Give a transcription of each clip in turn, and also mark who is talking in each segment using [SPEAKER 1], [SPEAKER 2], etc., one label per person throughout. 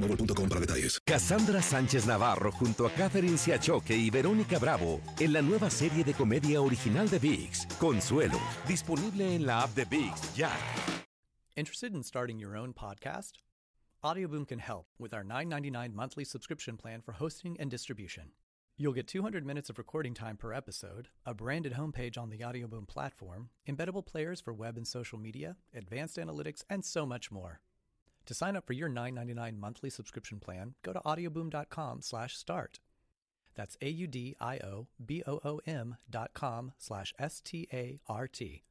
[SPEAKER 1] boostmobile.com para detalles.
[SPEAKER 2] Cassandra Sánchez Navarro junto a Catherine Siachoque y Verónica Bravo en la nueva serie de comedia original de VIX, Consuelo, disponible en la app de VIX ya.
[SPEAKER 3] Interested in starting your own podcast? Audioboom can help with our $9.99 monthly subscription plan for hosting and distribution. You'll get 200 minutes of recording time per episode, a branded homepage on the Audioboom platform, embeddable players for web and social media, advanced analytics, and so much more. To sign up for your $9.99 monthly subscription plan, go to audioboom.com slash start. That's A-U-D-I-O-B-O-O-M dot com slash S-T-A-R-T.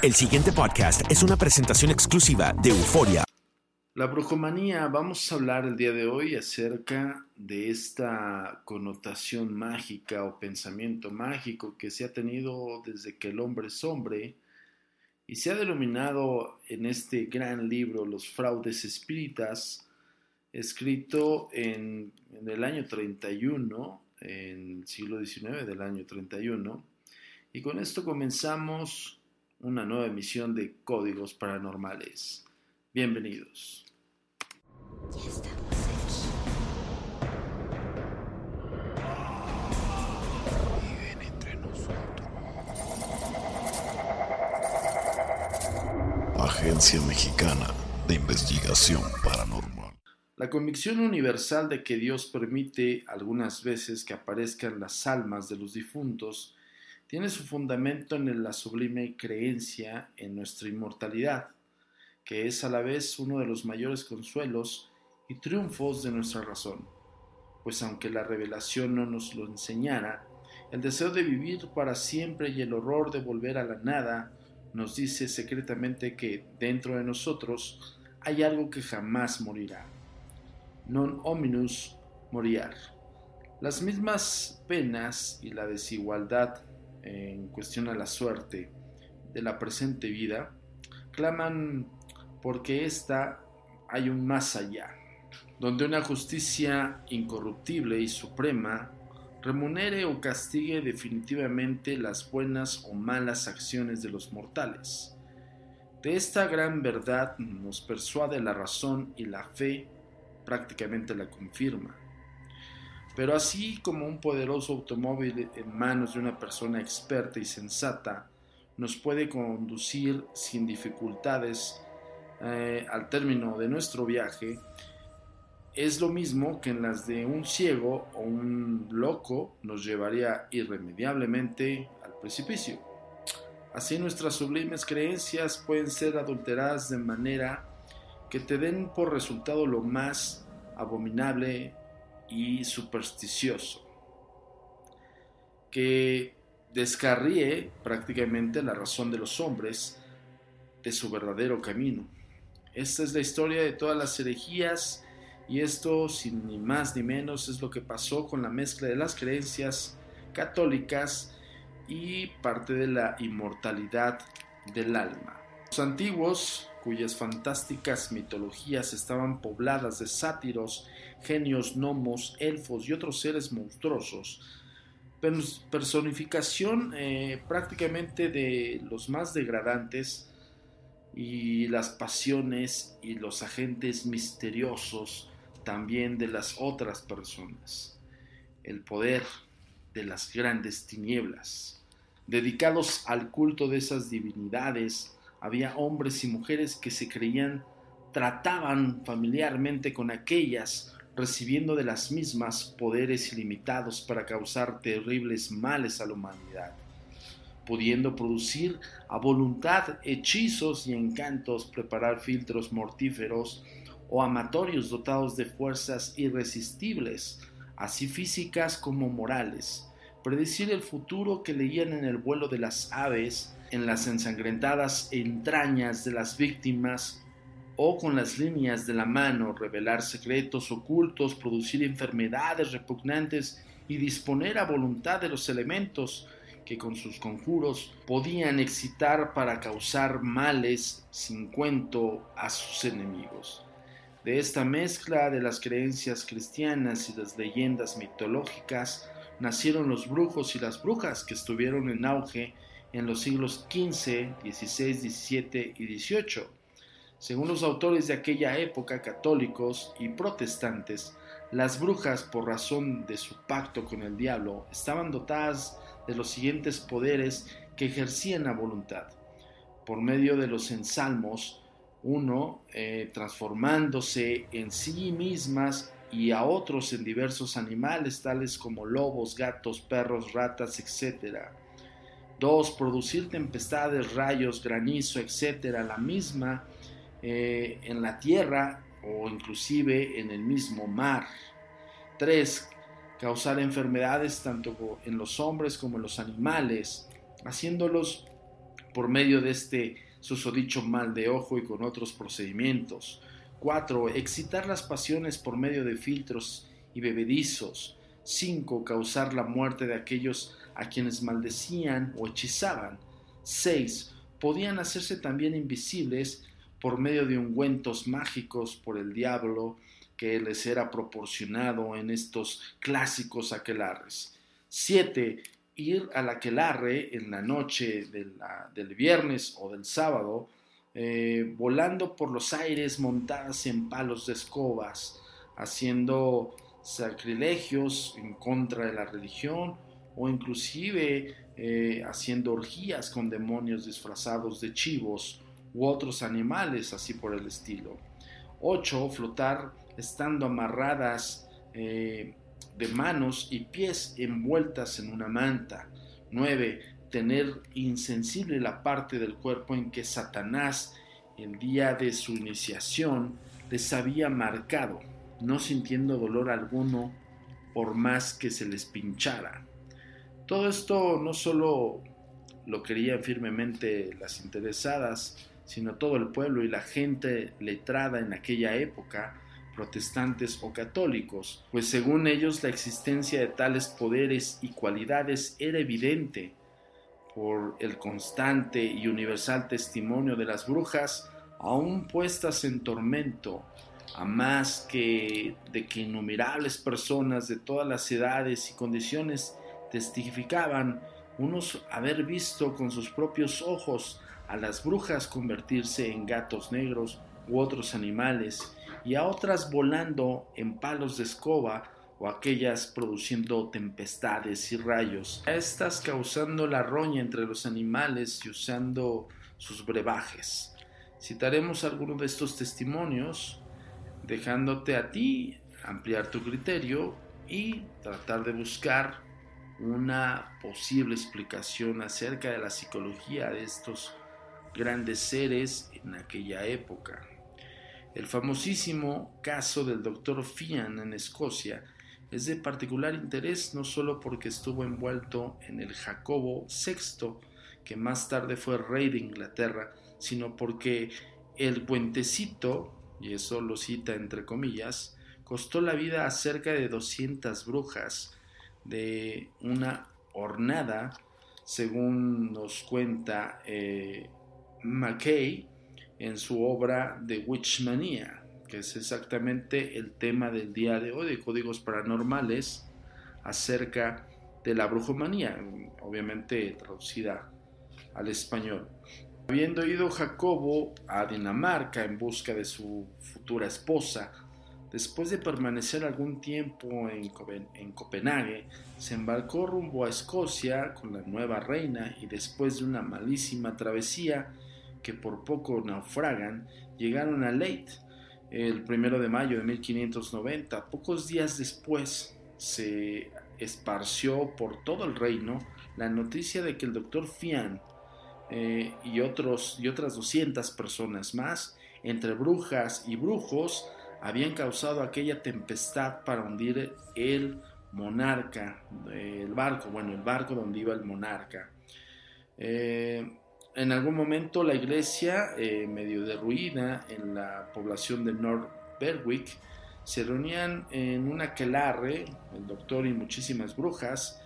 [SPEAKER 4] El siguiente podcast es una presentación exclusiva de Euforia.
[SPEAKER 5] La brujomanía, vamos a hablar el día de hoy acerca de esta connotación mágica o pensamiento mágico que se ha tenido desde que el hombre es hombre y se ha denominado en este gran libro Los fraudes espíritas, escrito en, el año 31, en el siglo XIX del año 31. Y con esto comenzamos una nueva emisión de Códigos Paranormales. Bienvenidos.
[SPEAKER 6] Ya estamos
[SPEAKER 5] La convicción universal de que Dios permite algunas veces que aparezcan las almas de los difuntos tiene su fundamento en la sublime creencia en nuestra inmortalidad, que es a la vez uno de los mayores consuelos y triunfos de nuestra razón, pues aunque la revelación no nos lo enseñara, el deseo de vivir para siempre y el horror de volver a la nada nos dice secretamente que dentro de nosotros hay algo que jamás morirá. Non hominus moriar. Las mismas penas y la desigualdad en cuestión a la suerte de la presente vida claman porque ésta hay un más allá, donde una justicia incorruptible y suprema remunere o castigue definitivamente las buenas o malas acciones de los mortales. De esta gran verdad nos persuade la razón y la fe prácticamente la confirma. Pero así como un poderoso automóvil en manos de una persona experta y sensata nos puede conducir sin dificultades eh, al término de nuestro viaje, es lo mismo que en las de un ciego o un loco nos llevaría irremediablemente al precipicio. Así nuestras sublimes creencias pueden ser adulteradas de manera que te den por resultado lo más abominable y supersticioso, que descarríe prácticamente la razón de los hombres de su verdadero camino. Esta es la historia de todas las herejías y esto, sin ni más ni menos, es lo que pasó con la mezcla de las creencias católicas y parte de la inmortalidad del alma. Los antiguos, cuyas fantásticas mitologías estaban pobladas de sátiros, genios, gnomos, elfos y otros seres monstruosos, personificación eh, prácticamente de los más degradantes, y las pasiones y los agentes misteriosos también de las otras personas. El poder de las grandes tinieblas. Dedicados al culto de esas divinidades, había hombres y mujeres que se creían trataban familiarmente con aquellas, recibiendo de las mismas poderes ilimitados para causar terribles males a la humanidad, pudiendo producir a voluntad hechizos y encantos, preparar filtros mortíferos o amatorios dotados de fuerzas irresistibles, así físicas como morales, predecir el futuro que leían en el vuelo de las aves, en las ensangrentadas entrañas de las víctimas o con las líneas de la mano revelar secretos ocultos, producir enfermedades repugnantes y disponer a voluntad de los elementos que con sus conjuros podían excitar para causar males sin cuento a sus enemigos. De esta mezcla de las creencias cristianas y las leyendas mitológicas nacieron los brujos y las brujas que estuvieron en auge en los siglos XV, XVI, XVII y XVIII según los autores de aquella época, católicos y protestantes, las brujas, por razón de su pacto con el diablo, estaban dotadas de los siguientes poderes que ejercían a voluntad. Por medio de los ensalmos, uno, eh, transformándose en sí mismas y a otros en diversos animales, tales como lobos, gatos, perros, ratas, etc. Dos, producir tempestades, rayos, granizo, etc. La misma eh, en la tierra o inclusive en el mismo mar. 3. Causar enfermedades tanto en los hombres como en los animales, haciéndolos por medio de este susodicho mal de ojo y con otros procedimientos. 4. Excitar las pasiones por medio de filtros y bebedizos. 5. Causar la muerte de aquellos a quienes maldecían o hechizaban. 6. Podían hacerse también invisibles por medio de ungüentos mágicos por el diablo que les era proporcionado en estos clásicos aquelarres. 7. Ir al aquelarre en la noche del viernes o del sábado, eh, volando por los aires montadas en palos de escobas, haciendo sacrilegios en contra de la religión o inclusive eh, haciendo orgías con demonios disfrazados de chivos u otros animales así por el estilo. 8. Flotar estando amarradas eh, de manos y pies envueltas en una manta. 9. Tener insensible la parte del cuerpo en que Satanás, el día de su iniciación, les había marcado, no sintiendo dolor alguno por más que se les pinchara. Todo esto no solo lo querían firmemente las interesadas, sino todo el pueblo y la gente letrada en aquella época, protestantes o católicos, pues según ellos la existencia de tales poderes y cualidades era evidente por el constante y universal testimonio de las brujas, aún puestas en tormento, a más que de que innumerables personas de todas las edades y condiciones testificaban unos haber visto con sus propios ojos a las brujas convertirse en gatos negros u otros animales y a otras volando en palos de escoba o aquellas produciendo tempestades y rayos, a estas causando la roña entre los animales y usando sus brebajes. Citaremos algunos de estos testimonios, dejándote a ti ampliar tu criterio y tratar de buscar una posible explicación acerca de la psicología de estos grandes seres en aquella época. El famosísimo caso del Dr. Fian en Escocia es de particular interés no solo porque estuvo envuelto en el Jacobo VI, que más tarde fue rey de Inglaterra, sino porque el puentecito, y eso lo cita entre comillas, costó la vida a cerca de 200 brujas de una hornada, según nos cuenta eh, McKay en su obra The Witchmania, que es exactamente el tema del día de hoy de códigos paranormales acerca de la brujomanía, obviamente traducida al español. Habiendo ido Jacobo a Dinamarca en busca de su futura esposa, después de permanecer algún tiempo en, en, Copenhague, se embarcó rumbo a Escocia con la nueva reina y después de una malísima travesía que por poco naufragan, llegaron a Leyte el primero de mayo de 1590. Pocos días después se esparció por todo el reino la noticia de que el doctor Fian eh, y, otros, y otras 200 personas más, entre brujas y brujos, habían causado aquella tempestad para hundir el monarca, el barco, bueno, el barco donde iba el monarca. Eh, en algún momento la iglesia, eh, medio derruida en la población de North Berwick, se reunían en una aquelarre, el doctor y muchísimas brujas,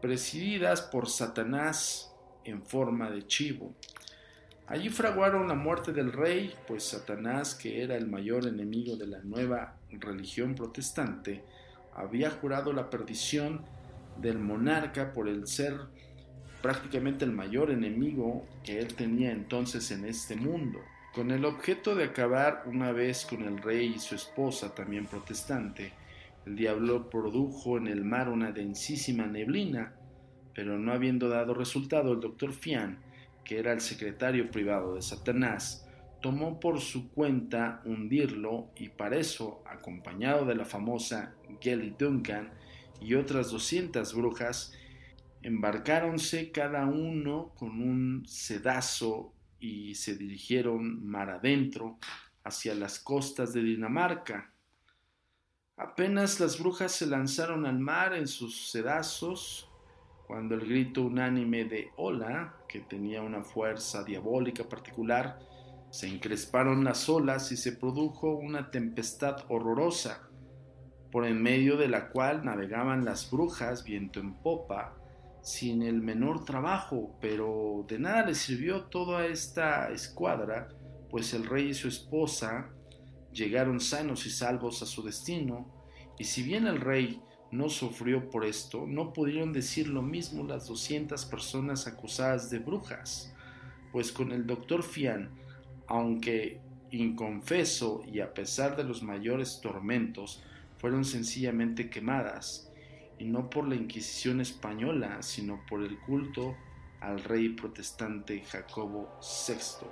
[SPEAKER 5] presididas por Satanás en forma de chivo. Allí fraguaron la muerte del rey, pues Satanás, que era el mayor enemigo de la nueva religión protestante, había jurado la perdición del monarca por el ser prácticamente el mayor enemigo que él tenía entonces en este mundo, con el objeto de acabar una vez con el rey y su esposa también protestante. El diablo produjo en el mar una densísima neblina, pero no habiendo dado resultado, el doctor Fian, que era el secretario privado de Satanás, tomó por su cuenta hundirlo y para eso, acompañado de la famosa Gelly Duncan y otras 200 brujas, embarcáronse cada uno con un sedazo y se dirigieron mar adentro hacia las costas de Dinamarca. Apenas las brujas se lanzaron al mar en sus sedazos, cuando el grito unánime de hola, que tenía una fuerza diabólica particular, se encresparon las olas y se produjo una tempestad horrorosa, por en medio de la cual navegaban las brujas viento en popa, sin el menor trabajo, pero de nada le sirvió toda esta escuadra, pues el rey y su esposa llegaron sanos y salvos a su destino, y si bien el rey no sufrió por esto, no pudieron decir lo mismo las 200 personas acusadas de brujas, pues con el doctor Fian, aunque inconfeso y a pesar de los mayores tormentos, fueron sencillamente quemadas, y no por la Inquisición española, sino por el culto al rey protestante Jacobo VI.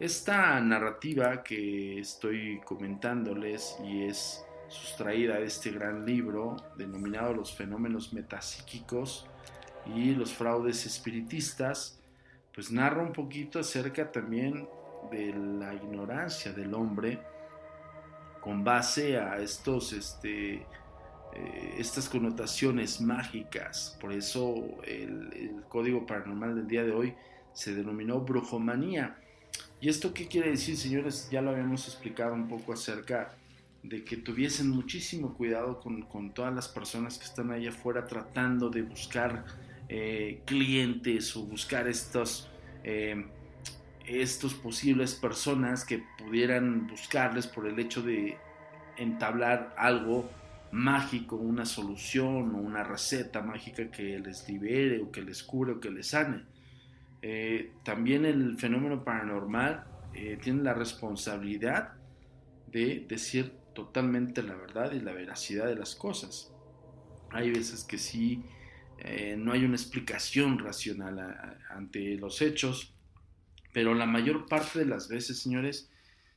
[SPEAKER 5] Esta narrativa que estoy comentándoles y es sustraída de este gran libro denominado Los fenómenos metapsíquicos y los fraudes espiritistas, pues narra un poquito acerca también de la ignorancia del hombre con base a estos este, eh, estas connotaciones mágicas. Por eso el, código paranormal del día de hoy se denominó brujomanía. ¿Y esto qué quiere decir, señores? Ya lo habíamos explicado un poco acerca de que tuviesen muchísimo cuidado con, todas las personas que están ahí afuera tratando de buscar eh, clientes o buscar estos, eh, estos posibles personas que pudieran buscarles por el hecho de entablar algo mágico, una solución o una receta mágica que les libere o que les cure o que les sane. Eh, también el fenómeno paranormal eh, tiene la responsabilidad de decir totalmente la verdad y la veracidad de las cosas. Hay veces que sí, eh, no hay una explicación racional ante los hechos, pero la mayor parte de las veces, señores,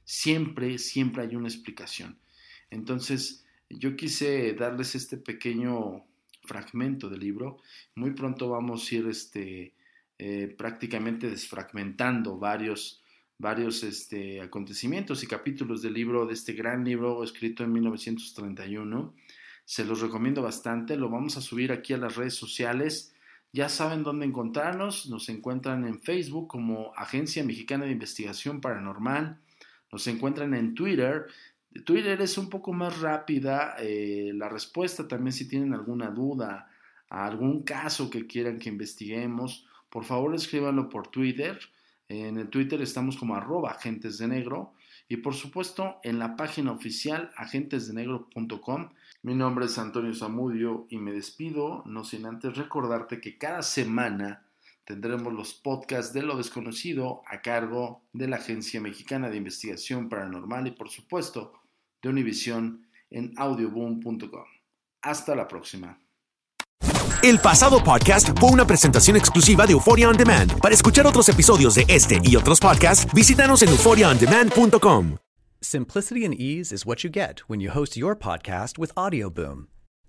[SPEAKER 5] siempre, siempre hay una explicación. Entonces, yo quise darles este pequeño fragmento del libro. Muy pronto vamos a ir este, eh, prácticamente desfragmentando varios, varios este, acontecimientos y capítulos del libro, de este gran libro escrito en 1931. Se los recomiendo bastante. Lo vamos a subir aquí a las redes sociales. Ya saben dónde encontrarnos. Nos encuentran en Facebook como Agencia Mexicana de Investigación Paranormal. Nos encuentran en Twitter Twitter es un poco más rápida eh, la respuesta también si tienen alguna duda, algún caso que quieran que investiguemos, por favor escríbanlo por Twitter. En el Twitter estamos como arroba agentes de negro y por supuesto en la página oficial agentesdenegro.com. Mi nombre es Antonio Zamudio y me despido, no sin antes recordarte que cada semana tendremos los podcasts de lo desconocido a cargo de la Agencia Mexicana de Investigación Paranormal y por supuesto de Univision en audioboom.com. Hasta la próxima.
[SPEAKER 4] El pasado podcast fue una presentación exclusiva de Euphoria On Demand. Para escuchar otros episodios de este y otros podcasts, visítanos en euphoriaondemand.com.
[SPEAKER 3] Simplicity and ease is what you get when you host your podcast with Audioboom.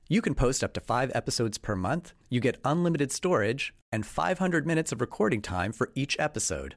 [SPEAKER 3] You can post up to five episodes per month, you get unlimited storage, and 500 minutes of recording time for each episode.